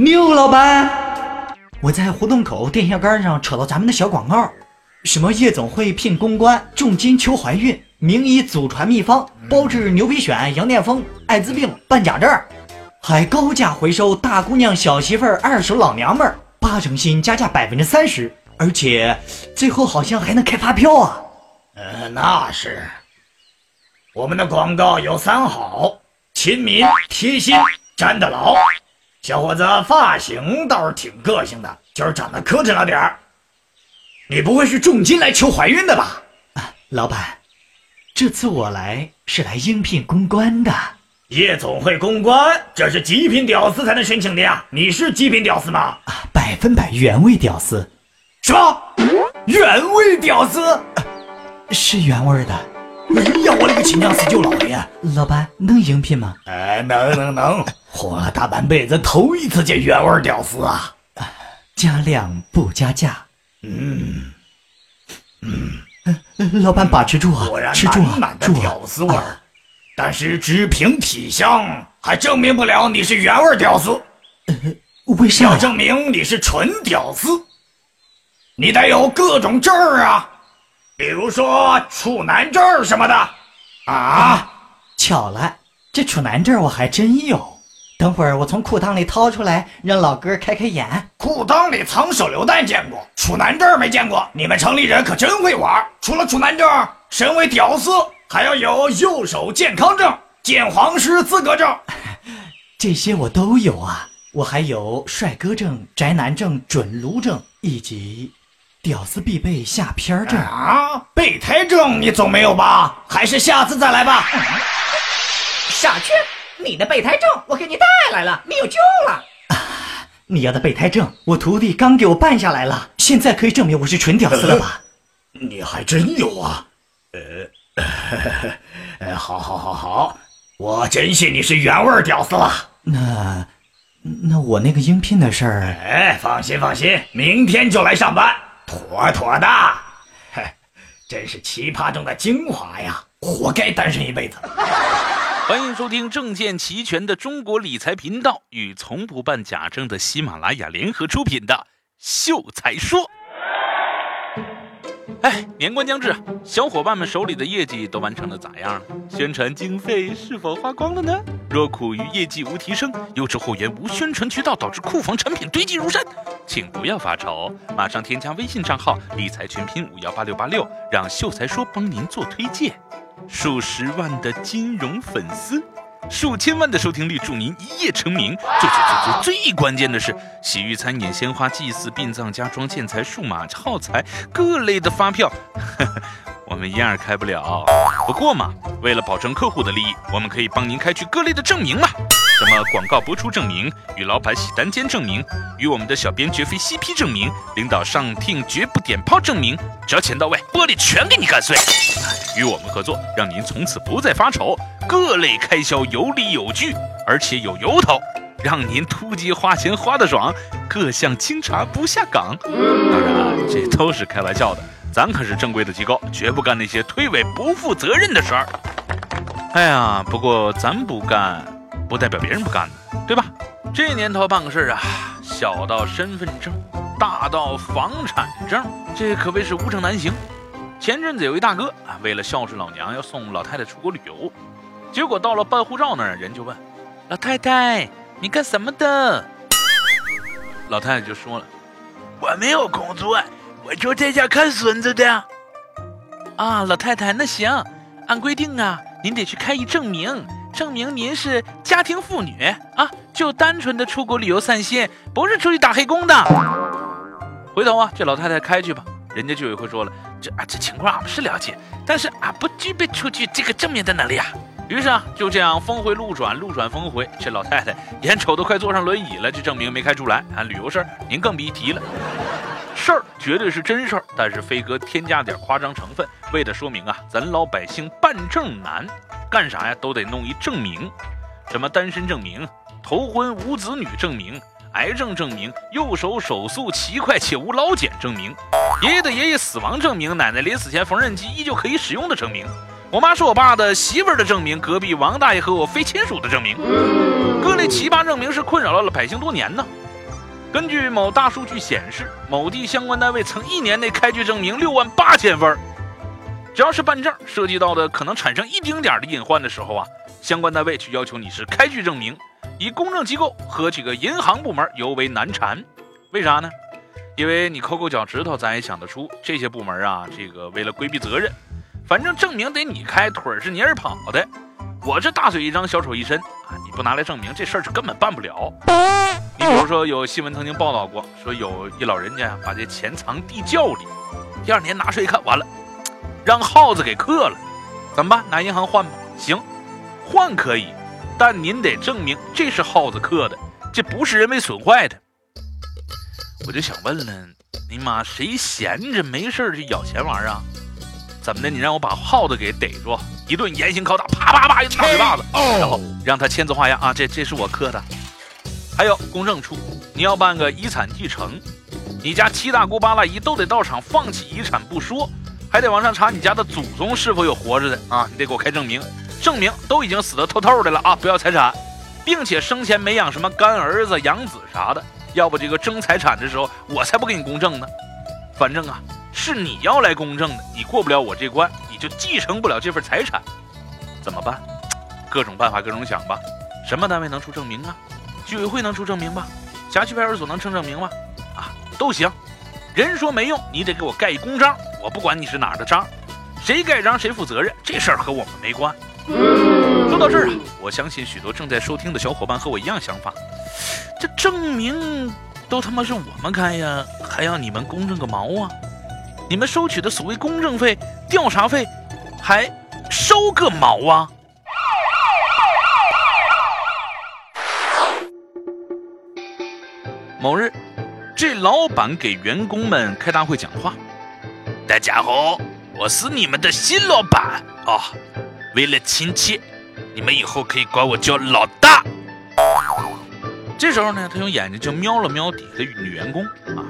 牛老板，我在胡同口电线杆上扯到咱们的小广告，什么夜总会聘公关，重金求怀孕，名医祖传秘方，包治牛皮癣、羊癫疯、艾滋病、办假证，还高价回收大姑娘、小媳妇儿、二手老娘们儿，八成新，加价百分之三十，而且最后好像还能开发票啊！呃，那是。我们的广告有三好：亲民、贴心、粘得牢。小伙子，发型倒是挺个性的，就是长得磕碜了点儿。你不会是重金来求怀孕的吧？啊，老板，这次我来是来应聘公关的。夜总会公关，这是极品屌丝才能申请的呀！你是极品屌丝吗？啊，百分百原味屌丝。什么？原味屌丝？是原味的。哎呀，我勒个亲娘四舅老爷！老板能应聘吗？哎，能能能！活了大半辈子，头一次见原味屌丝啊！加量不加价。嗯嗯，老板把持住啊！果然吃住满满的屌丝味儿，但是只凭体香还证明不了你是原味屌丝。呃，为啥？要证明你是纯屌丝，你得有各种证儿啊，比如说处男证什么的。啊，巧了，这处男证我还真有。等会儿我从裤裆里掏出来，让老哥开开眼。裤裆里藏手榴弹见过，处男证没见过。你们城里人可真会玩。除了处男证，身为屌丝还要有右手健康证、见黄师资格证，这些我都有啊。我还有帅哥证、宅男证、准撸证，以及屌丝必备下片证啊。备胎证你总没有吧？还是下次再来吧。傻缺。你的备胎证我给你带来了，你有救了。啊，你要的备胎证，我徒弟刚给我办下来了，现在可以证明我是纯屌丝了吧？你还真有啊！呃，呃，好，好，好，好，我真信你是原味屌丝了。那，那我那个应聘的事儿，哎，放心，放心，明天就来上班，妥妥的。嘿，真是奇葩中的精华呀，活该单身一辈子。欢迎收听证件齐全的中国理财频道与从不办假证的喜马拉雅联合出品的《秀才说》。哎，年关将至，小伙伴们手里的业绩都完成的咋样了？宣传经费是否花光了呢？若苦于业绩无提升，又指后援无宣传渠道，导致库房产品堆积如山，请不要发愁，马上添加微信账号“理财全拼五幺八六八六”，让秀才说帮您做推荐。数十万的金融粉丝，数千万的收听率，祝您一夜成名。最最最最最关键的是，洗浴、餐饮、鲜花、祭祀、殡葬、家装、建材、数码耗材各类的发票，我们一样开不了。不过嘛，为了保证客户的利益，我们可以帮您开具各类的证明嘛。什么广告播出证明，与老板洗单间证明，与我们的小编绝非 CP 证明，领导上听绝不点炮证明，只要钱到位，玻璃全给你干碎。与我们合作，让您从此不再发愁，各类开销有理有据，而且有由头，让您突击花钱花得爽，各项清查不下岗。当然了，这都是开玩笑的，咱可是正规的机构，绝不干那些推诿不负责任的事儿。哎呀，不过咱不干。不代表别人不干呢，对吧？这年头办个事儿啊，小到身份证，大到房产证，这可谓是无证难行。前阵子有一大哥啊，为了孝顺老娘，要送老太太出国旅游，结果到了办护照那儿，人就问老太太：“你干什么的？”老太太就说了：“我没有工作，我就在家看孙子的。”啊，老太太，那行，按规定啊，您得去开一证明。证明您是家庭妇女啊，就单纯的出国旅游散心，不是出去打黑工的。回头啊，这老太太开去吧，人家就有会说了，这啊这情况俺们是了解，但是俺不具备出具这个证明的能力啊。于是啊，就这样峰回路转，路转峰回，这老太太眼瞅都快坐上轮椅了，这证明没开出来啊。旅游事儿您更别提了，事儿绝对是真事儿，但是飞哥添加点夸张成分，为的说明啊，咱老百姓办证难。干啥呀都得弄一证明，什么单身证明、头婚无子女证明、癌症证明、右手手速奇快且无老茧证明、爷爷的爷爷死亡证明、奶奶临死前缝纫机依旧可以使用的证明、我妈是我爸的媳妇儿的证明、隔壁王大爷和我非亲属的证明，各类奇葩证明是困扰了百姓多年呢。根据某大数据显示，某地相关单位曾一年内开具证明六万八千份。只要是办证涉及到的可能产生一丁点的隐患的时候啊，相关单位就要求你是开具证明。以公证机构和这个银行部门尤为难缠。为啥呢？因为你抠抠脚趾头，咱也想得出，这些部门啊，这个为了规避责任，反正证明得你开，腿是你儿跑的。我这大嘴一张，小手一伸啊，你不拿来证明，这事儿是根本办不了。你比如说，有新闻曾经报道过，说有一老人家把这钱藏地窖里，第二年拿出来一看，完了。让耗子给克了，怎么办？拿银行换吧。行，换可以，但您得证明这是耗子克的，这不是人为损坏的。我就想问了，你妈谁闲着没事去咬钱玩啊？怎么的？你让我把耗子给逮住，一顿严刑拷打，啪啪啪一大嘴巴子，然后让他签字画押啊，这这是我刻的。还有公证处，你要办个遗产继承，你家七大姑八大姨都得到场，放弃遗产不说。还得往上查你家的祖宗是否有活着的啊！你得给我开证明，证明都已经死得透透的了啊！不要财产，并且生前没养什么干儿子、养子啥的，要不这个争财产的时候我才不给你公证呢。反正啊，是你要来公证的，你过不了我这关，你就继承不了这份财产，怎么办？各种办法各种想吧。什么单位能出证明啊？居委会能出证明吧？辖区派出所能出证明吗？啊，都行。人说没用，你得给我盖一公章。我不管你是哪儿的章，谁盖章谁负责任，这事儿和我们没关。说到这儿啊，我相信许多正在收听的小伙伴和我一样想法，这证明都他妈是我们开呀，还要你们公证个毛啊？你们收取的所谓公证费、调查费，还收个毛啊？某日，这老板给员工们开大会讲话。大家好，我是你们的新老板哦。为了亲切，你们以后可以管我叫老大。这时候呢，他用眼睛就瞄了瞄底下的女员工啊，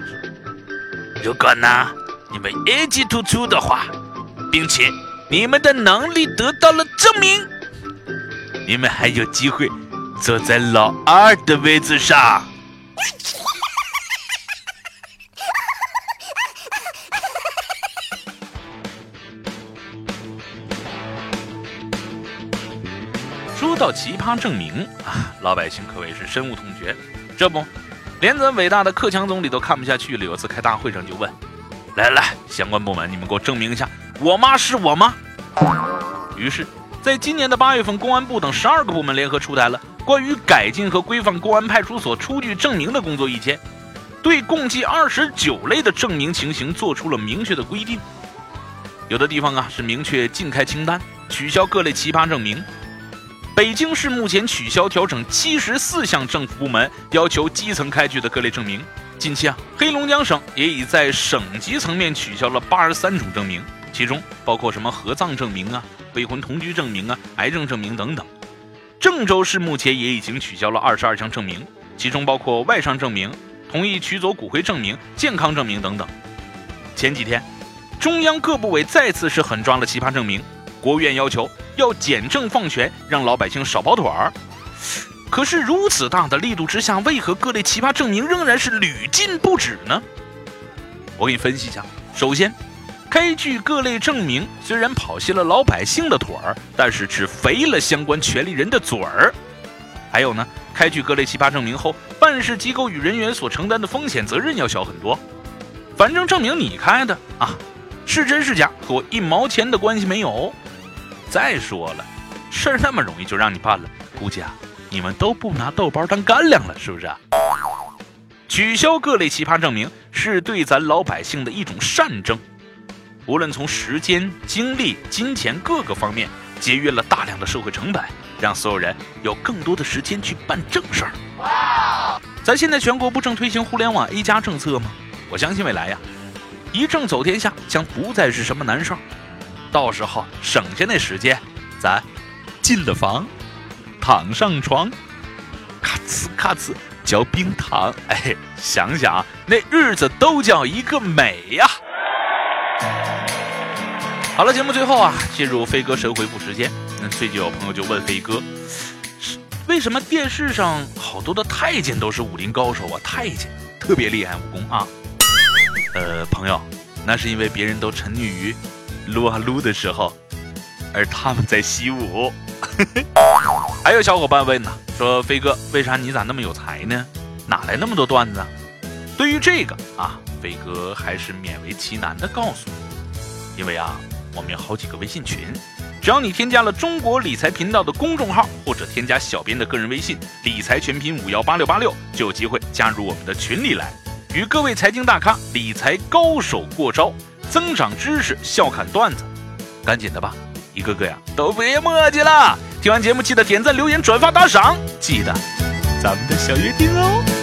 如果呢你们业绩突出的话，并且你们的能力得到了证明，你们还有机会坐在老二的位置上。到奇葩证明啊，老百姓可谓是深恶痛绝。这不，连咱伟大的克强总理都看不下去了。有次开大会上就问：“来来，相关部门，你们给我证明一下，我妈是我妈。”于是，在今年的八月份，公安部等十二个部门联合出台了关于改进和规范公安派出所出具证明的工作意见，对共计二十九类的证明情形做出了明确的规定。有的地方啊是明确禁开清单，取消各类奇葩证明。北京市目前取消调整七十四项政府部门要求基层开具的各类证明。近期啊，黑龙江省也已在省级层面取消了八十三种证明，其中包括什么合葬证明啊、未婚同居证明啊、癌症证明等等。郑州市目前也已经取消了二十二项证明，其中包括外伤证明、同意取走骨灰证明、健康证明等等。前几天，中央各部委再次是狠抓了奇葩证明。国务院要求要简政放权，让老百姓少跑腿儿。可是如此大的力度之下，为何各类奇葩证明仍然是屡禁不止呢？我给你分析一下。首先，开具各类证明虽然跑稀了老百姓的腿儿，但是只肥了相关权利人的嘴儿。还有呢，开具各类奇葩证明后，办事机构与人员所承担的风险责任要小很多。反正证明你开的啊，是真是假和我一毛钱的关系没有。再说了，事儿那么容易就让你办了，估计啊，你们都不拿豆包当干粮了，是不是？啊取消各类奇葩证明是对咱老百姓的一种善政，无论从时间、精力、金钱各个方面，节约了大量的社会成本，让所有人有更多的时间去办正事儿。哇！咱现在全国不正推行互联网 A 加政策吗？我相信未来呀，一政走天下将不再是什么难事儿。到时候省下那时间，咱进了房，躺上床，咔呲咔呲嚼冰糖，哎，想想那日子都叫一个美呀！好了，节目最后啊，进入飞哥神回复时间。那最近有朋友就问飞哥，为什么电视上好多的太监都是武林高手啊？太监特别厉害武功啊。呃，朋友，那是因为别人都沉溺于撸啊撸的时候，而他们在习武。还有小伙伴问呢，说飞哥，为啥你咋那么有才呢？哪来那么多段子？对于这个啊，飞哥还是勉为其难的告诉你，因为啊，我们有好几个微信群，只要你添加了中国理财频道的公众号，或者添加小编的个人微信“理财全拼五幺八六八六”，就有机会加入我们的群里来，与各位财经大咖、理财高手过招，增长知识，笑侃段子。赶紧的吧，一个个呀都别墨迹了。听完节目记得点赞、留言、转发、打赏，记得咱们的小约定哦。